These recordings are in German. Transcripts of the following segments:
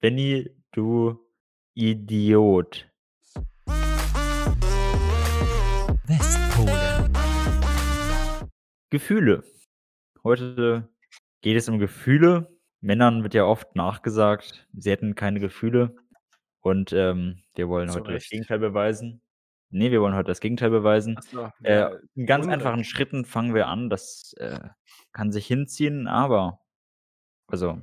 Benny, du Idiot. Westpole. Gefühle. Heute geht es um Gefühle. Männern wird ja oft nachgesagt, sie hätten keine Gefühle und, ähm, wir wollen heute das Recht. Gegenteil beweisen. Ne, wir wollen heute das Gegenteil beweisen. So, Äh, in ganz einfachen Schritten fangen wir an. Das, äh, kann sich hinziehen, aber also,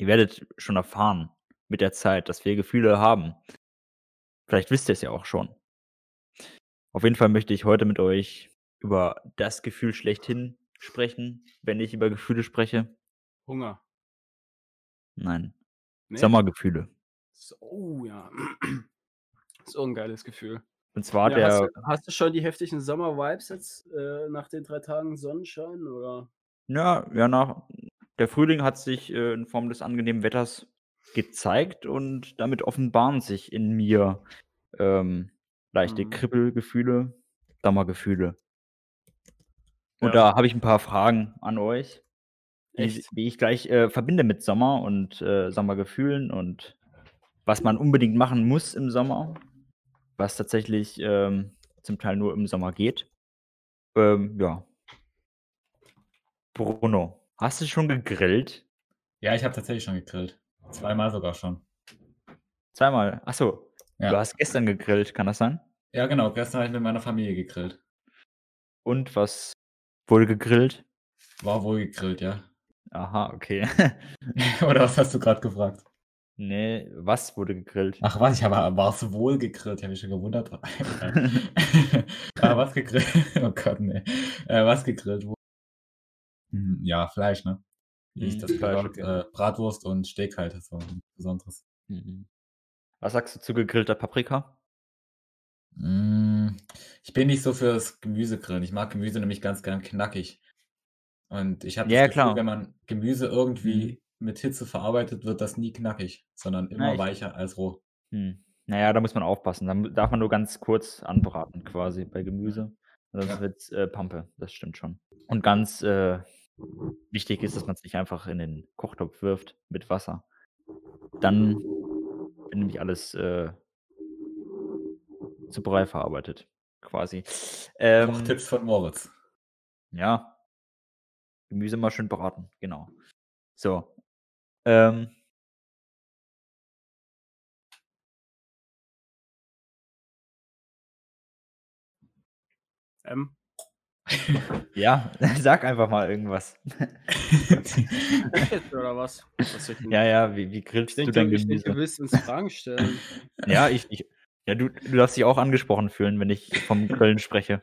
ihr werdet schon erfahren mit der Zeit, dass wir Gefühle haben. Vielleicht wisst ihr's ja auch schon. Auf jeden Fall möchte ich heute mit euch über das Gefühl schlechthin sprechen, wenn ich über Gefühle spreche. Hunger. Nein, Ne? Sommergefühle. So oh ja. So 'n geiles Gefühl. Und zwar Ja, hast der du hast du schon die heftigen Sommer-Vibes jetzt, äh, nach den 3 Tagen Sonnenschein, oder? Ja, ja, nach der Frühling hat sich, äh, in Form des angenehmen Wetters gezeigt und damit offenbaren sich in mir, ähm, leichte Mhm. Kribbelgefühle, Sommergefühle. Und Ja. da habe ich 'n paar Fragen an euch, die die ich gleich, äh, verbinde mit Sommer und, äh, Sommergefühlen und was man unbedingt machen muss im Sommer, was tatsächlich, ähm, zum Teil nur im Sommer geht. Ähm, ja. Bruno, hast du schon gegrillt? Ja, ich habe tatsächlich schon gegrillt. Zweimal sogar schon. Zweimal? Ach so, du Ja. hast gestern gegrillt, kann das sein? Ja, genau. Gestern habe ich mit meiner Familie gegrillt. Und was wurde gegrillt? War wohl gegrillt, ja. Aha, okay. Oder was hast du grad gefragt? Ne, was wurde gegrillt? Ach was, ich habe war's wohl gegrillt? Ich habe mich schon gewundert. Ah, was gegrillt? Oh Gott, ne. Äh, was gegrillt wu Hm, ja, Fleisch, ne? Wie ich Mhm, das Fleisch, okay. äh, Bratwurst und Steak halt, das war nix Besonderes. Mhm. Was sagst du zu gegrillter Paprika? Hm, ich bin nicht so fürs Gemüsegrillen. Ich mag Gemüse nämlich ganz gern knackig. Und ich habe Ja, das ja, Gefühl, klar. wenn man Gemüse Mhm. irgendwie mit Hitze verarbeitet, wird das nie knackig, sondern immer ich weicher als roh. Hm, na ja, da muss man aufpassen. Da m darf man nur ganz kurz anbraten quasi bei Gemüse, sonst Ja. wird's, äh, Pampe. Das stimmt schon. Und ganz, äh, wichtig ist, dass man's nicht einfach in den Kochtopf wirft mit Wasser. Dann wird nämlich alles, äh zu Brei verarbeitet quasi. Ähm Kochtipps von Moritz. Ja. Gemüse immer schön braten, genau. So, ähm Ähm. Ja, sag einfach mal irgendwas. Oder was? Was ich Ja, ja, wie wie Ich grillst du dein du ich denke, du Gemüse? willst uns Fragen stellen. Ja, ich ich ja, du du darfst dich auch angesprochen fühlen, wenn ich vom Grillen spreche.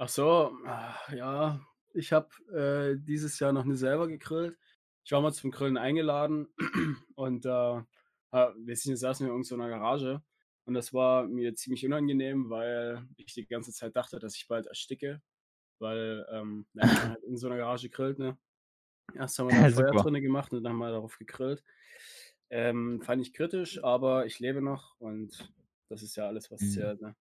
Ach so, ah, ja, ich habe, äh, dieses Jahr noch nie selber gegrillt. Ich war mal zum Grillen eingeladen und ha wir saßen wir in irgend so 'ner Garage und das war mir ziemlich unangenehm, weil ich die ganze Zeit dachte, dass ich bald ersticke, weil, ähm, ja, man halt in so 'ner Garage grillt, ne? Erst haben wir da Feuer Super. drinnen gemacht und dann haben wir darauf gegrillt. Ähm, fand ich kritisch, aber ich lebe noch und das ist ja alles, was Mhm. zählt, ne?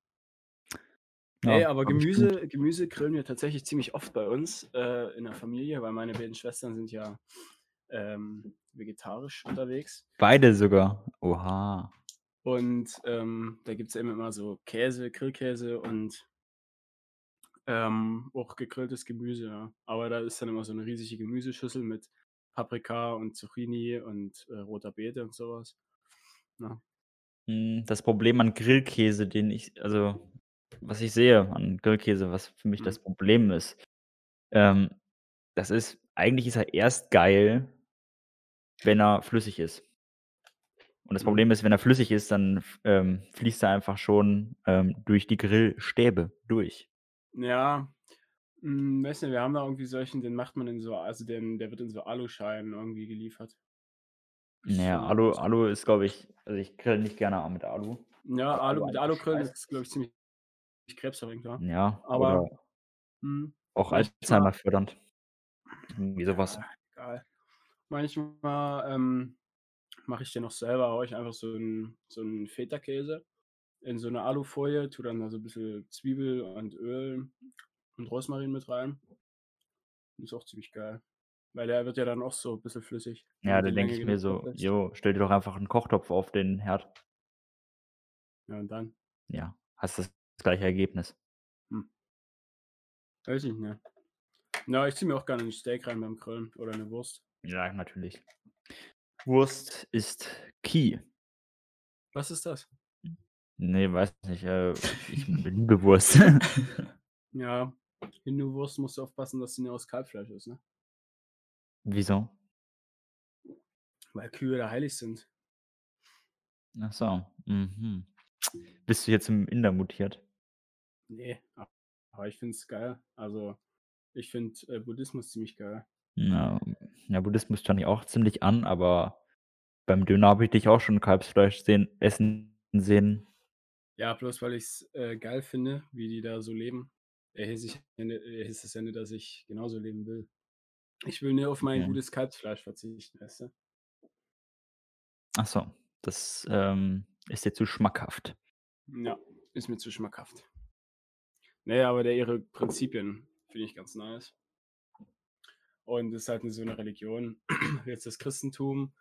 Ja, Ne, aber. Gemüse Gemüse grillen wir tatsächlich ziemlich oft bei uns, äh, in der Familie, weil meine beiden Schwestern sind ja, ähm, vegetarisch unterwegs. Beide sogar? Oha. Und, ähm, da gibt's ja eben immer so Käse, Grillkäse und ähm, auch gegrilltes Gemüse, ja. Aber da ist dann immer so 'ne riesige Gemüseschüssel mit Paprika und Zucchini und, äh, roter Beete und so was, ne? Hm, das Problem an Grillkäse, den ich also, was ich sehe an Grillkäse, was für mich Mhm. das Problem ist, ähm, das ist eigentlich ist er erst geil wenn er flüssig ist. Und das Mhm. Problem ist, wenn er flüssig ist, dann ähm, fließt er einfach schon, ähm, durch die Grillstäbe durch. Ja, hm, weiß nicht, wir haben da irgendwie solchen, den macht man in so also, den der wird in so Aluschalen irgendwie geliefert. Na Ist ja, schon Alu. Alu ist, glaube ich also, ich grill nicht gerne mit Alu, Ja, Alu Alu mit Alugrillen scheiße ist, glaube ich, ziemlich krebserregend, ja. Ja, Aber mhm, auch Alzheimer fördernd. Irgendwie so was. Ja, egal. Manchmal, ähm, mache ich den auch selber, haue ich einfach so 'n so 'n Feta-Käse in so 'ne Alufolie, tue dann da so 'n bisschen Zwiebel und Öl und Rosmarin mit rein. Ist auch ziemlich geil. Weil der wird ja dann auch so 'n bisschen flüssig, Ja, da den denke ich mir so: lässt. „Jo, stell dir doch einfach 'n Kochtopf auf den Herd.“ Ja, und dann? Ja, hast das gleiche Ergebnis. Hm. Weiß ich nicht. Ja, ich ziehe mir auch gerne 'n Steak rein beim Grillen oder 'ne Wurst. Ja, natürlich. Wurst ist Key. Was ist das? Ne, weiß nicht, äh, ich liebe Wurst. Ja, Hindu-Wurst musst du aufpassen, dass sie nicht aus Kalbfleisch ist, ne? Wieso? Weil Kühe da heilig sind. Ach so, mhm. Bist du jetzt zum Inder mutiert? Ne, a aber ich finde es geil. Also, ich finde, äh, Buddhismus ziemlich geil. Ja, ja, Buddhismus fand ich auch ziemlich an, aber beim Döner habe ich dich auch schon Kalbsfleisch sehen essen sehen. Ja, bloß weil ich's, äh, geil finde, wie die da so leben, äh, heißt ich es ja nicht, dass ich genauso leben will. Ich will nur auf mein Okay. gutes Kalbsfleisch verzichten, weißt du? Ach so, das, ähm, ist dir zu schmackhaft. Ja, ist mir zu schmackhaft. Ne, aber der ihre Prinzipien finde ich ganz nice. Und ist halt nicht so 'ne Religion wie jetzt das Christentum,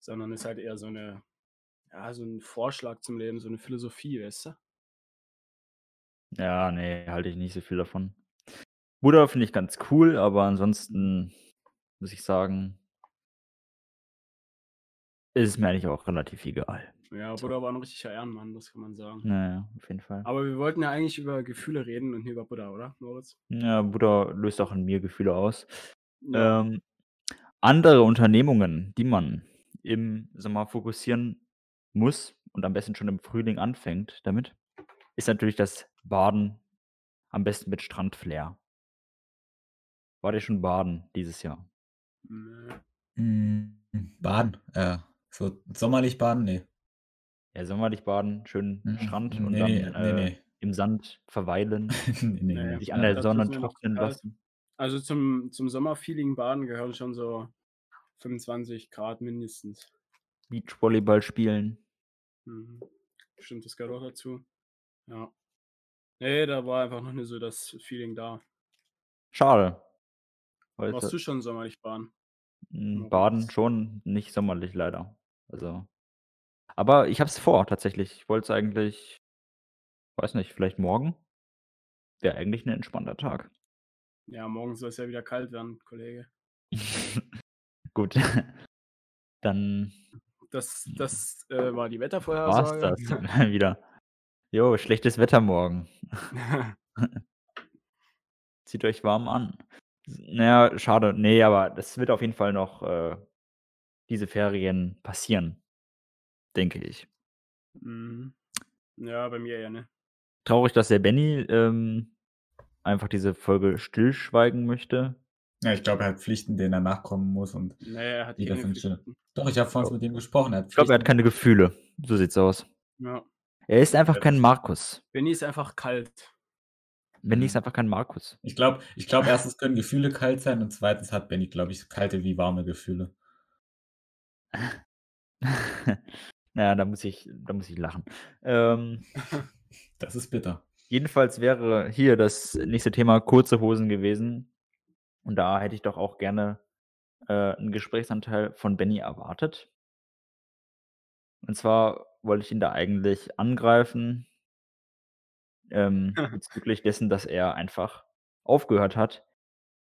sondern ist halt eher so 'ne ja, so 'n Vorschlag zum Leben, so 'ne Philosophie, weißt du? Ja, ne, halte ich nicht so viel davon. Buddha finde ich ganz cool, aber ansonsten muss ich sagen ist es mir eigentlich auch relativ egal. Ja. Buddha war 'n richtiger Ehrenmann, das kann man sagen. Ja, ja, auf jeden Fall. Aber wir wollten ja eigentlich über Gefühle reden und nicht über Buddha, oder, Moritz? Ja, Buddha löst auch in mir Gefühle aus. Ja. Ähm, andere Unternehmungen, die man im Sommer fokussieren muss und am besten schon im Frühling anfängt damit, ist natürlich das Baden, am besten mit Strand-Flair. Wart ihr schon baden dieses Jahr? Hm, baden, äh, so sommerlich baden, ne. Ja, sommerlich baden, schön Mhm, Strand und ne, dann, ne, ne, äh, ne. im Sand verweilen, ne. sich an der Sonne trocknen kalt. lassen. Also, zum zum Sommerfeeling baden gehören schon so 25 Grad mindestens. Beachvolleyball spielen. Mhm. Stimmt, das gehört auch dazu. Ja. Ne, da war einfach noch nicht so das Feeling da. Schade. Warst Heute du schon sommerlich baden? Hm, baden schon, nicht sommerlich leider. Also aber ich habe es vor tatsächlich. Ich wollte es eigentlich weiß nicht, vielleicht morgen? Wäre eigentlich 'n entspannter Tag. Ja, morgen soll's ja wieder kalt werden, Kollege. Gut. Dann Das das, äh, war die war's Wettervorhersage. das mal wieder. Jo, schlechtes Wetter morgen. Zieht euch warm an. Na ja, schade. Ne, aber das wird auf jeden Fall noch, äh, diese Ferien passieren, denke ich. Mhm. Ja, bei mir eher nicht. Traurig, dass der Benny, ähm, einfach diese Folge stillschweigen möchte. Ja, ich glaube, er hat Pflichten, denen er nachkommen muss und Ne, er hat jeder keine Pflichten. doch, ich habe vorhin mit ihm gesprochen, er hat Ich glaube, er hat keine Gefühle. So sieht's aus. Ja. Er ist einfach Ja, kein Markus. Benny ist einfach kalt. Benny ist Mhm. einfach kein Markus. Ich glaube ich glaube, 1. können Gefühle kalt sein und 2. hat Benny, glaube ich, kalte wie warme Gefühle. Na ja, da muss ich da muss ich lachen. Ähm Das ist bitter. Jedenfalls wäre hier das nächste Thema kurze Hosen gewesen. Und da hätte ich doch auch gerne, äh, 'n Gesprächsanteil von Benny erwartet. Und zwar wollte ich ihn da eigentlich angreifen ähm, bezüglich dessen, dass er einfach aufgehört hat,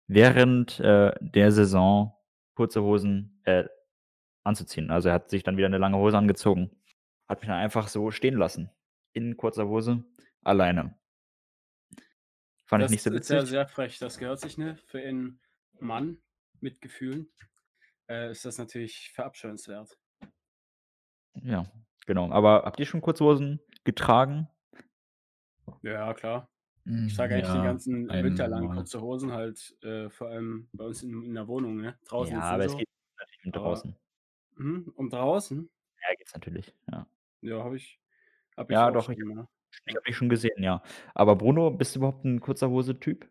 während, äh, der Saison kurze Hosen, äh, anzuziehen. Also, er hat sich dann wieder 'ne lange Hose angezogen, hat mich dann einfach so stehen lassen, in kurzer Hose, alleine. Fand ich Das nicht so ist ja witzig. sehr frech. Das gehört sich nicht. Für einen Mann mit Gefühlen, äh, ist das natürlich verabscheuenswert. Ja, genau. Aber habt ihr schon kurze Hosen getragen? Ja, klar. Ich trage eigentlich den ja, ganzen Winter lang kurze Hosen halt, äh, vor allem bei uns in in der Wohnung, ne? Draußen Ja, aber nicht es so. geht natürlich um Aber draußen. mhm, und draußen? Ja, geht's natürlich, ja. Ja, habe ich habe ich Ja, doch, ich. Ich habe dich schon gesehen, ja. Aber Bruno, bist du überhaupt 'n kurzer Hose-Typ?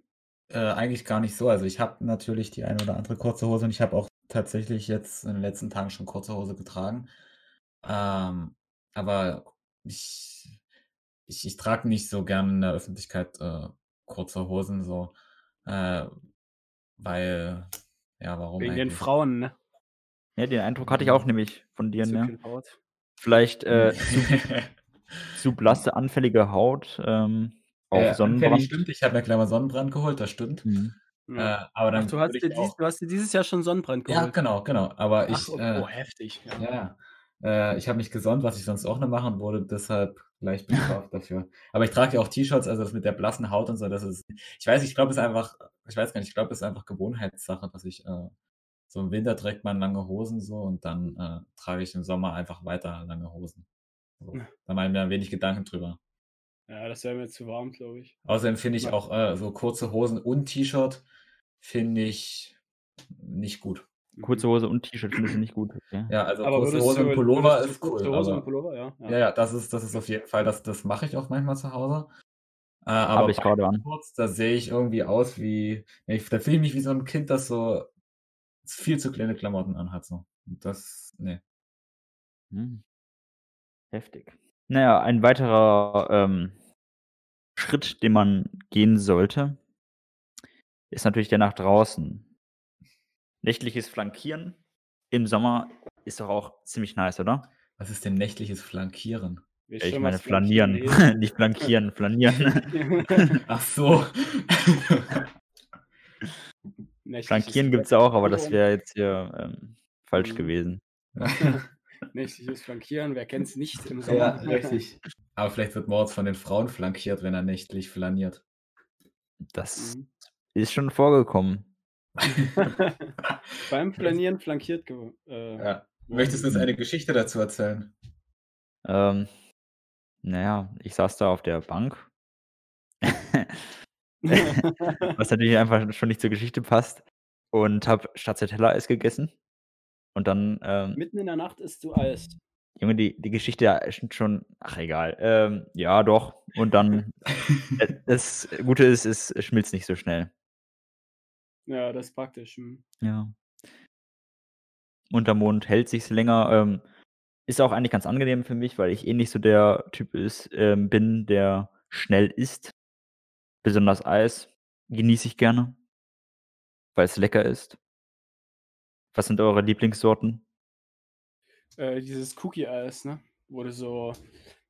Äh, eigentlich gar nicht so. Also, ich habe natürlich die eine oder andere kurze Hose und ich habe auch tatsächlich jetzt in den letzten Tagen schon kurze Hose getragen. Ähm, aber ich ich ich trage nicht so gern in der Öffentlichkeit, äh, kurze Hosen so, äh, weil Ja, warum Wegen den eigentlich? Frauen, ne? Ja, den Eindruck hatte ich auch nämlich von dir, Zu ne? Vielleicht, äh, zu zu blasse, anfällige Haut, ähm, auf Äh, anfällig Sonnenbrand. stimmt, ich habe mir gleich mal Sonnenbrand geholt, das stimmt. Mhm. Ja. Äh, aber Ach, dann du hast dir ich dies auch du hast dir dieses Jahr schon Sonnenbrand Ja, geholt? genau, genau. Aber Ach, ich, oh, äh oh, heftig, ja. ja, ja. Äh, ich habe mich gesonnt, was ich sonst auch nicht machen würde, deshalb gleich bestraft dafür. Aber ich trage ja auch T-Shirts, also das mit der blassen Haut und so, das ist ich weiß ich glaube, es ist einfach ich weiß gar nicht, ich glaube, es ist einfach Gewohnheitssache, dass ich, äh so im Winter trägt man lange Hosen so und dann, äh, trage ich im Sommer einfach weiter lange Hosen. So, Ja. da mache ich mir wenig Gedanken drüber. Ja, das wäre mir zu warm, glaube ich. Außerdem finde ich Ja. auch, äh, so kurze Hosen und T-Shirt finde ich nicht gut. Kurze Mhm. Hose und T-Shirt findest du nicht gut, okay. Ja, also Aber kurze Hose und du Pullover ist cool, kurze Hose und Pullover, ja? ja, Ja. ja, das ist das ist auf jeden Fall das das mache ich auch manchmal zu Hause. Äh, aber ich an. kurz, da sehe ich irgendwie aus wie ja, ich da fühle ich mich wie so 'n Kind, das so viel zu kleine Klamotten anhat so. Und das ne. Mhm. Heftig. Na ja, ein weiterer, ähm, Schritt, den man gehen sollte, ist natürlich der nach draußen. Nächtliches Flankieren im Sommer ist doch auch ziemlich nice, oder? Was ist denn nächtliches Flankieren? Ja, ich meine flanieren, nicht flankieren, flanieren. Ach so. Flankieren gibt's auch, aber das wäre jetzt hier, ähm, falsch Mhm. gewesen. Nächtliches Flankieren, wer kennt's nicht im Ja, Sommer? richtig. Aber vielleicht wird Moritz von den Frauen flankiert, wenn er nächtlich flaniert. Das Mhm. ist schon vorgekommen. Beim Flanieren flankiert äh, Ja. Möchtest du uns Mhm. eine Geschichte dazu erzählen? Ähm, na ja, ich saß da auf der Bank. Was natürlich einfach schon nicht zur Geschichte passt und habe Stracciatella-Eis gegessen. Und dann, ähm Mitten in der Nacht isst du Eis. Junge, die die Geschichte ist schon ach egal. Ähm, ja doch. Und dann äh, das Gute ist, es schmilzt nicht so schnell. Ja, das ist praktisch, mhm. Ja. Unterm Mund hält sich's länger, ähm, ist auch eigentlich ganz angenehm für mich, weil ich eh nicht so der Typ ist ähm, bin, der schnell isst. Besonders Eis genieße ich gerne, weil's lecker ist. Was sind eure Lieblingssorten? Äh, dieses Cookie-Eis, ne? Du so,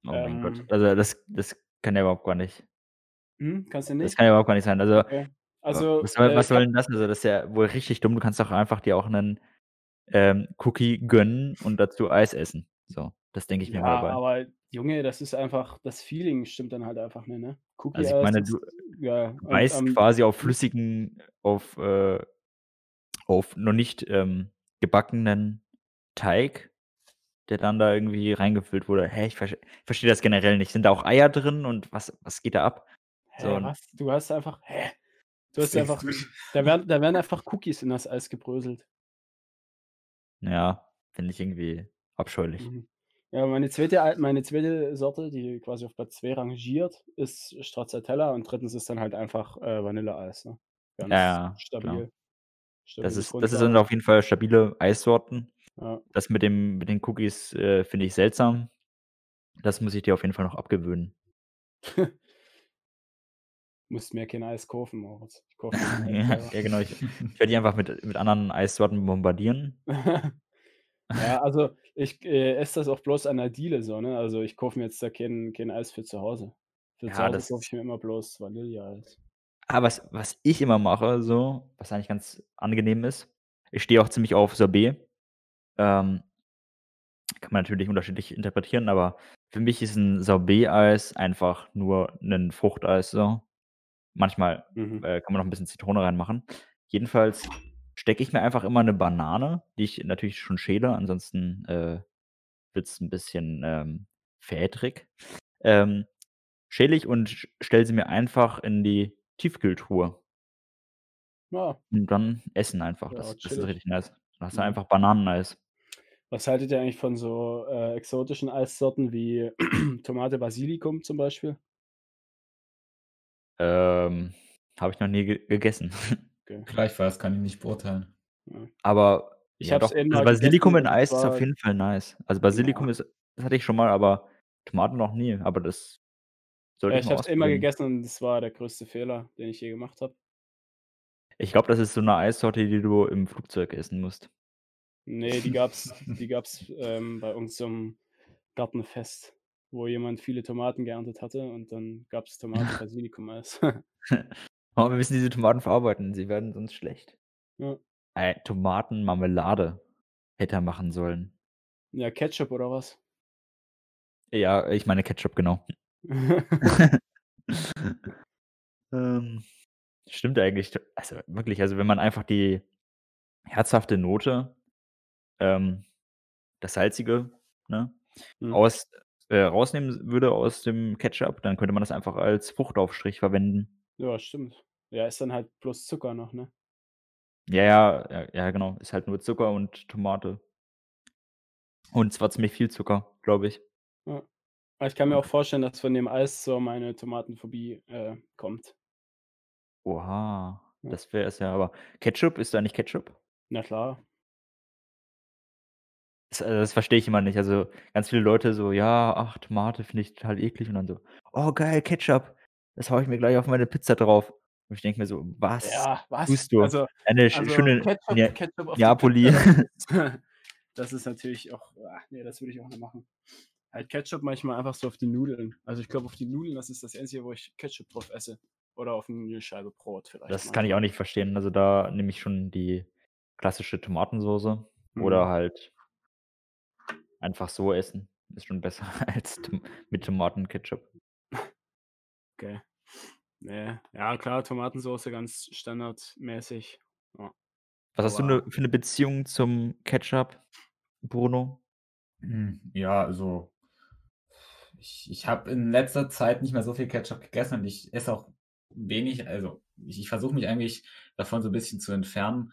Oh mein Gott. ähm Also, das das kann ja überhaupt gar nicht Mhm, kannst du das nicht? kann ja überhaupt gar nicht sein. Also, Okay. Also, was soll äh, was ich soll denn das? Also, das ist ja wohl richtig dumm. Du kannst doch einfach dir auch 'nen, ähm, Cookie gönnen und dazu Eis essen. So, das denke ich mir mal Ja, dabei. aber Junge, das ist einfach das Feeling stimmt dann halt einfach nicht, ne? Also, ich Cookie-Eis meine, ist du ja, und beißt am quasi auf hm? flüssigen auf, äh auf noch nicht, ähm, gebackenen Teig, der dann da irgendwie reingefüllt wurde. Hä, ich verst verstehe das generell nicht. Sind da auch Eier drin und was was geht da ab? So Hä, und was? Du hast einfach hä? Du hast einfach da werden da werden einfach Cookies in das Eis gebröselt. Ja, finde ich irgendwie abscheulich. Mhm. Ja, meine zweite Ei meine zweite Sorte, die quasi auf Platz 2 rangiert, ist Stracciatella und 3. ist dann halt einfach, äh, Vanilleeis, ne? Ja, Ganz ja, klar. stabil. Das Stabile ist das sind auf jeden Fall stabile Eissorten. Ja. Das mit dem mit den Cookies, äh, finde ich seltsam. Das muss ich dir auf jeden Fall noch abgewöhnen. Musst mir kein Eis kaufen, Moritz. Ich kaufe Ja, ja genau. Ich ich werde dich einfach mit mit anderen Eissorten bombardieren. Ja, also, ich, äh, esse das auch bloß an der Diele so, ne? Also, ich kaufe mir jetzt da kein kein Eis für zu Hause. Für zu Ja, Hause kaufe das ich mir immer bloß Vanilleeis. Ah, was was ich immer mache so, was eigentlich ganz angenehm ist ich stehe auch ziemlich auf Sorbet. Ähm kann man natürlich unterschiedlich interpretieren, aber für mich ist 'n Sorbet-Eis einfach nur 'nen Fruchteis so. Manchmal, Mhm. äh, kann man noch 'n bisschen Zitrone reinmachen. Jedenfalls stecke ich mir einfach immer 'ne Banane, die ich natürlich schon schäle, ansonsten, äh, wird's 'n bisschen, ähm, fädrig. Ähm, schäle ich und stelle sie mir einfach in die Tiefkühltruhe. Ja. Und dann essen einfach. Ja, Das das ist richtig nice. Dann hast du Mhm. einfach Bananeneis. Was haltet ihr eigentlich von so, äh, exotischen Eissorten wie Tomate Basilikum zum Beispiel? Ähm, habe ich noch nie ge gegessen. Okay. Gleichfalls, kann ich nicht beurteilen. Ja. Aber Ich ja doch, also Basilikum in Eis ist auf jeden Fall nice. Also Basilikum Ja. ist das hatte ich schon mal, aber Tomaten noch nie. Aber das sollte ich ich habe es ausprobieren. gegessen und es war der größte Fehler, den ich je gemacht habe. Ich glaube, das ist so 'ne Eissorte, die du im Flugzeug essen musst. Ne, die gab's die gab's, ähm, bei uns im Gartenfest, wo jemand viele Tomaten geerntet hatte und dann gab's Tomaten-Basilikum-Eis. Aber wir müssen diese Tomaten verarbeiten, sie werden sonst schlecht. Ja. Äh, Tomatenmarmelade hätte er machen sollen. Ja, Ketchup oder was? Ja, ich meine Ketchup, genau. Ähm, stimmt eigentlich. Also, wirklich, also, wenn man einfach die herzhafte Note, ähm, das Salzige, ne, Mhm. aus äh, rausnehmen würde aus dem Ketchup, dann könnte man das einfach als Fruchtaufstrich verwenden. Ja, stimmt. Ja, ist dann halt bloß Zucker noch, ne? Ja, ja, ja, genau. Ist halt nur Zucker und Tomate. Und zwar ziemlich viel Zucker, glaube ich. Ja. Ich kann mir auch vorstellen, dass von dem Eis so meine Tomatenphobie, äh, kommt. Oha, Ja. das wäre es ja, aber Ketchup, isst du eigentlich Ketchup? Na klar. Das, äh das verstehe ich immer nicht. Also, ganz viele Leute so: „Ja, ach, Tomate finde ich total eklig“ und dann so: „Oh geil, Ketchup, das haue ich mir gleich auf meine Pizza drauf.“ Und ich denke mir so: „Was Ja, was? tust du? Also Eine also schöne Ketchup Ketchup Neapoli.“ Pizza, das ist ist natürlich auch ah, ne, das würde ich auch nicht machen. Halt Ketchup manchmal einfach so auf die Nudeln. Also, ich glaube, auf die Nudeln, das ist das Einzige, wo ich Ketchup drauf esse. Oder auf 'ne Scheibe Brot vielleicht Das mal. kann ich auch nicht verstehen. Also, da nehme ich schon die klassische Tomatensoße oder Mhm. halt einfach so essen. Ist schon besser als Tom mit Tomatenketchup. Okay. Ne, ja klar, Tomatensoße ganz standardmäßig. Ja. Was hast du Aber 'ne für 'ne Beziehung zum Ketchup, Bruno? Hm, ja, also ich ich habe in letzter Zeit nicht mehr so viel Ketchup gegessen und ich esse auch wenig also, ich ich versuche mich eigentlich davon so 'n bisschen zu entfernen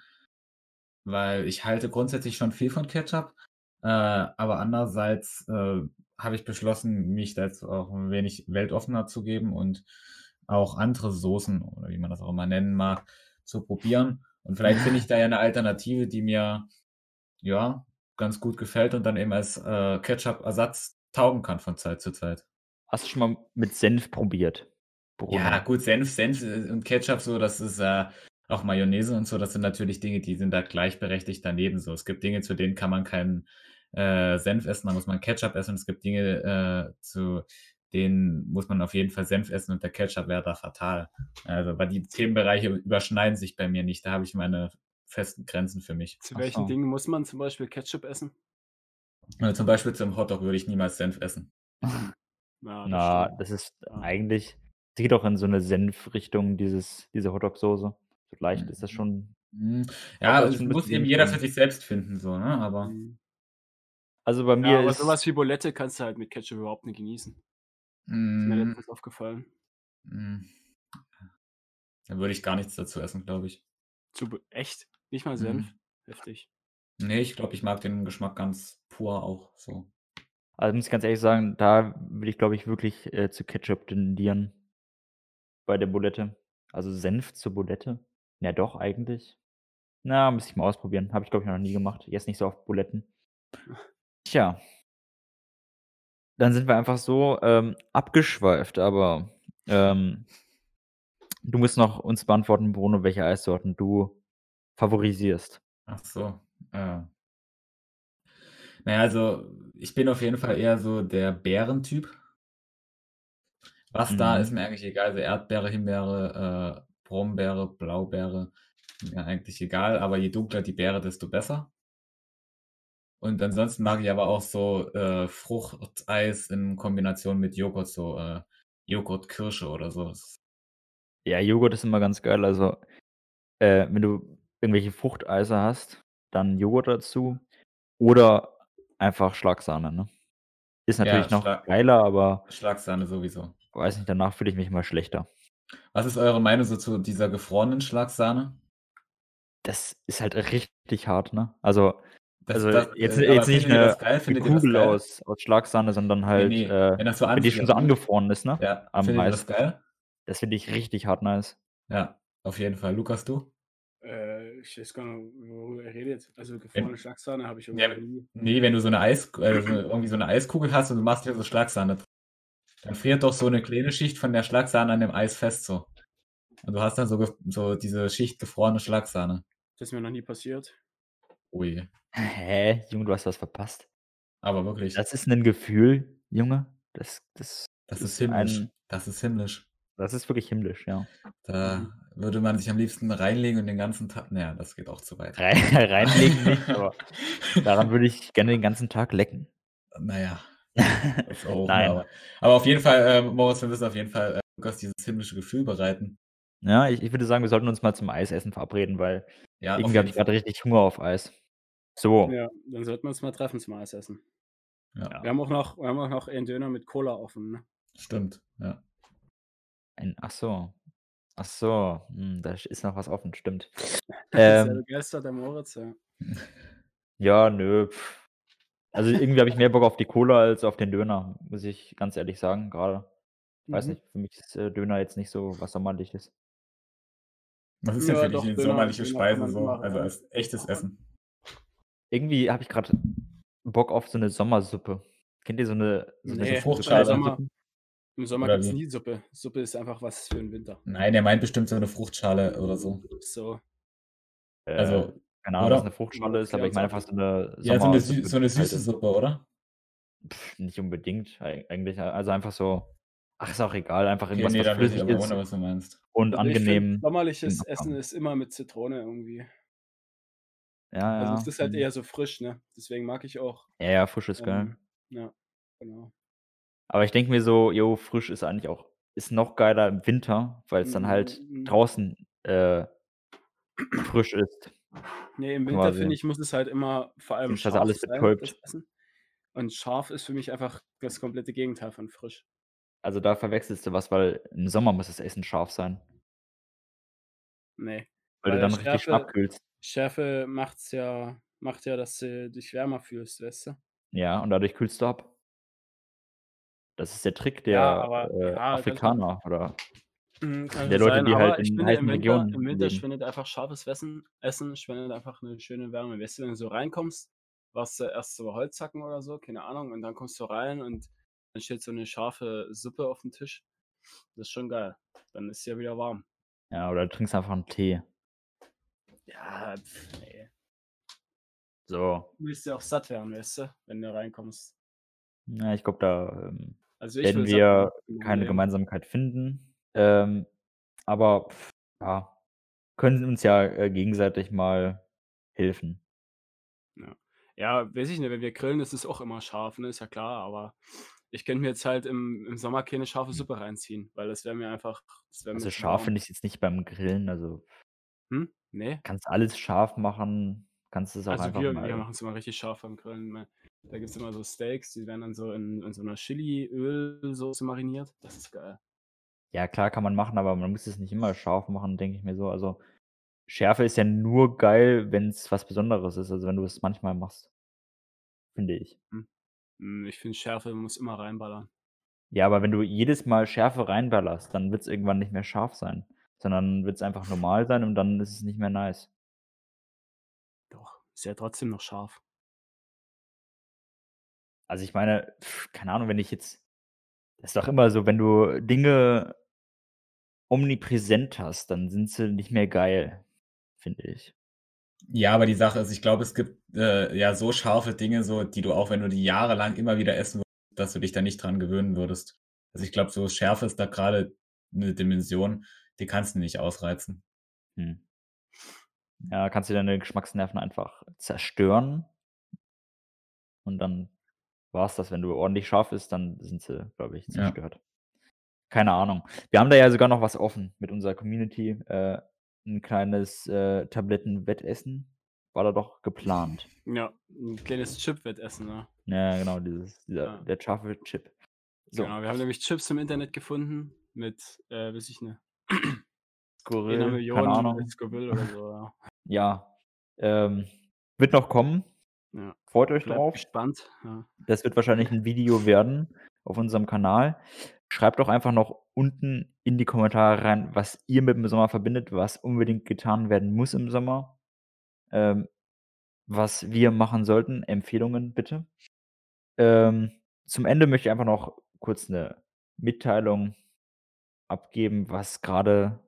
weil ich halte grundsätzlich schon viel von Ketchup, äh, aber andererseits, äh, habe ich beschlossen, mich da jetzt auch 'n wenig weltoffener zu geben und auch andere Soßen oder wie man das auch immer nennen mag, zu probieren. Und vielleicht finde ich da ja 'ne Alternative, die mir, ja, ganz gut gefällt und dann eben als, äh, Ketchup-Ersatz taugen kann von Zeit zu Zeit. Hast du schon mal mit Senf probiert, Ja, Bruno? gut, Senf Senf, äh, und Ketchup so, das ist, äh auch Mayonnaise und so, das sind natürlich Dinge, die sind da gleichberechtigt daneben so. Es gibt Dinge, zu denen kann man keinen, äh, Senf essen, da muss man Ketchup essen. Es gibt Dinge, äh, zu denen muss man auf jeden Fall Senf essen und der Ketchup wäre da fatal. Also, weil die Themenbereiche überschneiden sich bei mir nicht. Da habe ich meine festen Grenzen für mich. Zu welchen. Dingen muss man zum Beispiel Ketchup essen? Äh, zum Beispiel zum Hotdog würde ich niemals Senf essen. Mhm. Ja, das Na, das ist Ja. eigentlich es geht auch in so 'ne Senfrichtung, dieses diese Hotdog-Soße. Vielleicht ist das Mhm. schon Hm, glaube, ja, da ist es schon 'n muss eben jeder für sich selbst finden so, ne, aber Mhm. Also, bei Ja, mir aber so ist was wie Bulette kannst du halt mit Ketchup überhaupt nicht genießen. Ist mir letztens aufgefallen. Hm. Da würde ich gar nichts dazu essen, glaube ich. Zu echt? Nicht mal Senf? Mhm. Heftig. Ne, ich glaube, ich mag den Geschmack ganz pur auch so. Also, muss ich ganz ehrlich sagen, da würde ich, glaube ich, wirklich, äh, zu Ketchup tendieren bei der Bulette. Also, Senf zur Bulette? Ja doch, eigentlich. Na, müsste ich mal ausprobieren. Habe ich, glaube ich, noch nie gemacht. Esse nicht so oft Buletten. Tja. Dann sind wir einfach so, ähm, abgeschweift, aber, ähm, du musst noch uns beantworten, Bruno, welche Eissorten du favorisierst. Ach so, äh Na ja, also, ich bin auf jeden Fall eher so der Beerentyp. Was da, ist Mhm. mir eigentlich egal, also, Erdbeere, Himbeere, äh, Brombeere, Blaubeere, mir eigentlich egal, aber je dunkler die Beere, desto besser. Und ansonsten mag ich aber auch so, äh, Fruchteis in Kombination mit Joghurt, so, äh, Joghurt-Kirsche oder so. Ja, Joghurt ist immer ganz geil. Also, äh, wenn du irgendwelche Fruchteise hast, dann Joghurt dazu oder einfach Schlagsahne, ne? Ist Ja, natürlich noch Schlag geiler, aber Schlagsahne sowieso. weiß nicht, danach fühle ich mich immer schlechter. Was ist eure Meinung so zu dieser gefrorenen Schlagsahne? Das ist halt richtig hart, ne? Also Das also, das jetzt äh, jetzt nicht 'ne das geil? 'ne das Kugel aus aus Schlagsahne, sondern halt, ne, äh, wenn das so wenn die schon so angefroren ist, ne, Ja, am findet das geil? Das finde ich richtig hart nice. Ja, auf jeden Fall. Lukas, du? Äh, ich weiß gar nicht, worüber ihr redet. Also, gefrorene Wenn Schlagsahne habe ich ja, irgendwie noch nie ne, wenn du so 'ne Eis äh, so irgendwie so 'ne Eiskugel hast und du machst dir so Schlagsahne dann friert doch so 'ne kleine Schicht von der Schlagsahne an dem Eis fest so. Und du hast dann so, so diese Schicht gefrorene Schlagsahne. Das ist mir noch nie passiert. Ui. Hä? Junge, du hast was verpasst. Aber wirklich. Das ist ein Gefühl, Junge. Das, das, das ist himmlisch. Ein, das ist himmlisch. Das ist wirklich himmlisch, ja. Da würde man sich am liebsten reinlegen und den ganzen Tag. Naja, das geht auch zu weit. Rein, reinlegen nicht, aber daran würde ich gerne den ganzen Tag lecken. Naja. Nein. Aber, aber, auf jeden Fall, äh, Moritz, wir müssen auf jeden Fall äh, Lukas dieses himmlische Gefühl bereiten. Ja, ich, ich, würde sagen, wir sollten uns mal zum Eisessen verabreden, weil ja, irgendwie habe ich gerade richtig Hunger auf Eis. So. Ja, dann sollten wir uns mal treffen zum Eisessen. Ja. Wir haben auch noch, wir haben auch noch einen Döner mit Cola offen, ne? Stimmt, ja. Ein, ach so. Ach so, hm, da ist noch was offen, stimmt. Sehr ähm, begeistert, der Moritz, ja. Ja, nö. Also irgendwie habe ich mehr Bock auf die Cola als auf den Döner, muss ich ganz ehrlich sagen, gerade. Weiß mhm. nicht, für mich ist äh, Döner jetzt nicht so was Sommerliches. Was ist denn für dich eine sommerliche Speise so? Also als echtes Essen? Irgendwie habe ich gerade Bock auf so eine Sommersuppe. Kennt ihr so eine, so eine nee, Fruchtschale? Im Sommer gibt es nie Suppe. Suppe ist einfach was für den Winter. Nein, er meint bestimmt so eine Fruchtschale oder so. So. Äh, also, keine Ahnung, was eine Fruchtschale ist, aber ich meine einfach so eine Sommer Ja, so eine, Sü so eine süße Suppe, oder? Pff, nicht unbedingt, eigentlich. Also einfach so Ach, ist auch egal, einfach irgendwas, okay, nee, was flüssig ist. Ohne, was du meinst. Und also angenehm. sommerliches Essen ist immer mit Zitrone irgendwie. Ja, also ja. es ist halt mhm. eher so frisch, ne? Deswegen mag ich auch. Ja, ja, frisch ist geil. Ähm, ja, genau. Aber ich denke mir so, jo, frisch ist eigentlich auch, ist noch geiler im Winter, weil es dann halt mhm. draußen äh, frisch ist. Nee, im Winter finde ich, muss es halt immer vor allem scharf alles sein, Und scharf ist für mich einfach das komplette Gegenteil von frisch. Also, da verwechselst du was, weil im Sommer muss das Essen scharf sein. Ne. Weil du dann richtig Schärfe abkühlst. Schärfe macht's ja macht ja, dass du dich wärmer fühlst, weißt du? Ja, und dadurch kühlst du ab. Das ist der Trick Ja, der, aber äh, ja, Afrikaner oder Mhm, kann der Leute, sein, die halt in finde, heißen Regionen im Winter spendet einfach scharfes Essen Essen spendet einfach 'ne schöne Wärme. Weißt du, wenn du so reinkommst, warst du erst so Holzhacken oder so, keine Ahnung, und dann kommst du rein und dann steht so 'ne scharfe Suppe auf dem Tisch. Das ist schon geil. Dann ist ja wieder warm. Ja, oder du trinkst einfach 'n Tee. Ja, pf, ne. So. Du willst ja auch satt werden, weißt du, wenn du reinkommst. Ja, ich glaube, da, ähm, Also, satt wir werden, keine Problem. Gemeinsamkeit finden. Ähm, aber ja, können uns ja, äh, gegenseitig mal helfen. Ja. Ja, weiß ich nicht, wenn wir grillen, ist es auch immer scharf, ne, ist ja klar, aber ich könnte mir jetzt halt im im Sommer keine scharfe Suppe reinziehen, weil das wäre mir einfach mir Also, scharf finde ich jetzt nicht beim Grillen, also Hm? Ne? kannst alles scharf machen, kannst es auch Also, einfach wir wir mal machen's immer richtig scharf beim Grillen? Da gibt's immer so Steaks, die werden dann so in in so 'ner Chili-Ölsoße mariniert. Das ist geil. Ja, klar kann man machen, aber man muss es nicht immer scharf machen, denke ich mir so. Also, Schärfe ist ja nur geil, wenn's was Besonderes ist, also, wenn du es manchmal machst. Finde ich. Hm. Hm, ich finde, Schärfe muss immer reinballern. Ja, aber wenn du jedes Mal Schärfe reinballerst, dann wird's irgendwann nicht mehr scharf sein, sondern wird's einfach normal sein und dann ist es nicht mehr nice. Ist ja trotzdem noch scharf. Also, ich meine, keine Ahnung, wenn ich jetzt ist doch immer so, wenn du Dinge omnipräsent hast, dann sind sie nicht mehr geil, finde ich. Ja, aber die Sache ist, ich glaube, es gibt, äh, ja so scharfe Dinge, so, die du auch, wenn du die jahrelang immer wieder essen würdest, dass du dich da nicht dran gewöhnen würdest. Also, ich glaube, so Schärfe ist da gerade eine Dimension, die kannst du nicht ausreizen. Hm. Ja, kannst du deine Geschmacksnerven einfach zerstören. Und dann war's das. Wenn du ordentlich scharf isst, dann sind sie, glaube ich, Ja. zerstört. Keine Ahnung. Wir haben da ja sogar noch was offen mit unserer Community. Äh, 'n kleines, äh, Tablettenwettessen war da doch geplant. Ja, 'n kleines Chip-Wettessen, ne? Ja, genau, dieses dieser Ja. der scharfe Chip. So. Genau, wir haben nämlich Chips im Internet gefunden mit, äh, weiß ich nicht, 1 Skurril, keine Million Ahnung. Scoville oder so, ja. Ja, ähm, wird noch kommen. Ja. Freut euch Bleibt drauf. gespannt, ja. Das wird wahrscheinlich 'n Video werden auf unserem Kanal. Schreibt doch einfach noch unten in die Kommentare rein, was ihr mit dem Sommer verbindet, was unbedingt getan werden muss im Sommer. Ähm, was wir machen sollten, Empfehlungen bitte. Ähm, zum Ende möchte ich einfach noch kurz 'ne Mitteilung abgeben, was grade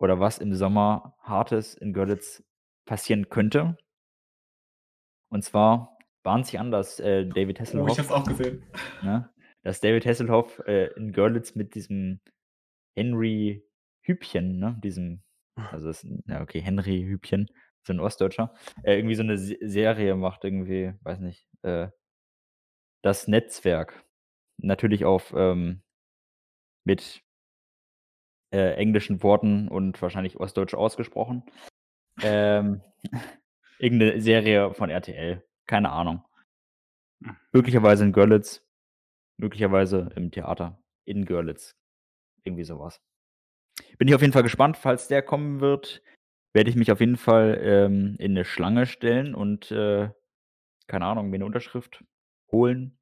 oder was im Sommer Hartes in Görlitz passieren könnte. Und zwar bahnt sich an, dass, äh, David Oh, ich Hasselhoff es auch gesehen. ne, dass David Hasselhoff, äh, in Görlitz mit diesem Henry Hübchen, ne, diesem also das ja okay, Henry Hübchen, so 'n Ostdeutscher, äh, irgendwie so 'ne Se Serie macht irgendwie, weiß nicht, äh Das Netzwerk. Natürlich auf, ähm mit äh, englischen Worten und wahrscheinlich ostdeutsch ausgesprochen. Ähm, irgend 'ne Serie von RTL, keine Ahnung. Möglicherweise in Görlitz, möglicherweise im Theater in Görlitz. Irgendwie so was. Bin ich auf jeden Fall gespannt. Falls der kommen wird, werde ich mich auf jeden Fall, ähm, in 'ne Schlange stellen und, äh, keine Ahnung, mir 'ne Unterschrift holen.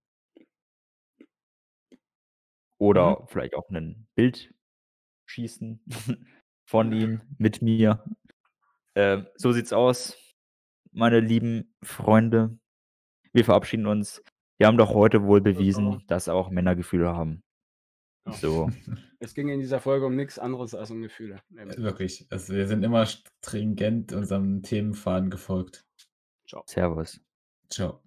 Mhm. Oder vielleicht auch 'nen Bild schießen von ihm mit mir. Ähm, so sieht's aus, meine lieben Freunde. Wir verabschieden uns. Wir haben doch heute wohl bewiesen, dass auch Männer Gefühle haben. Ja. So. Es ging in dieser Folge um nix anderes als um Gefühle. Äh, wirklich. Also, wir sind immer stringent unserem Themenfaden gefolgt. Tschau. Servus. Tschau.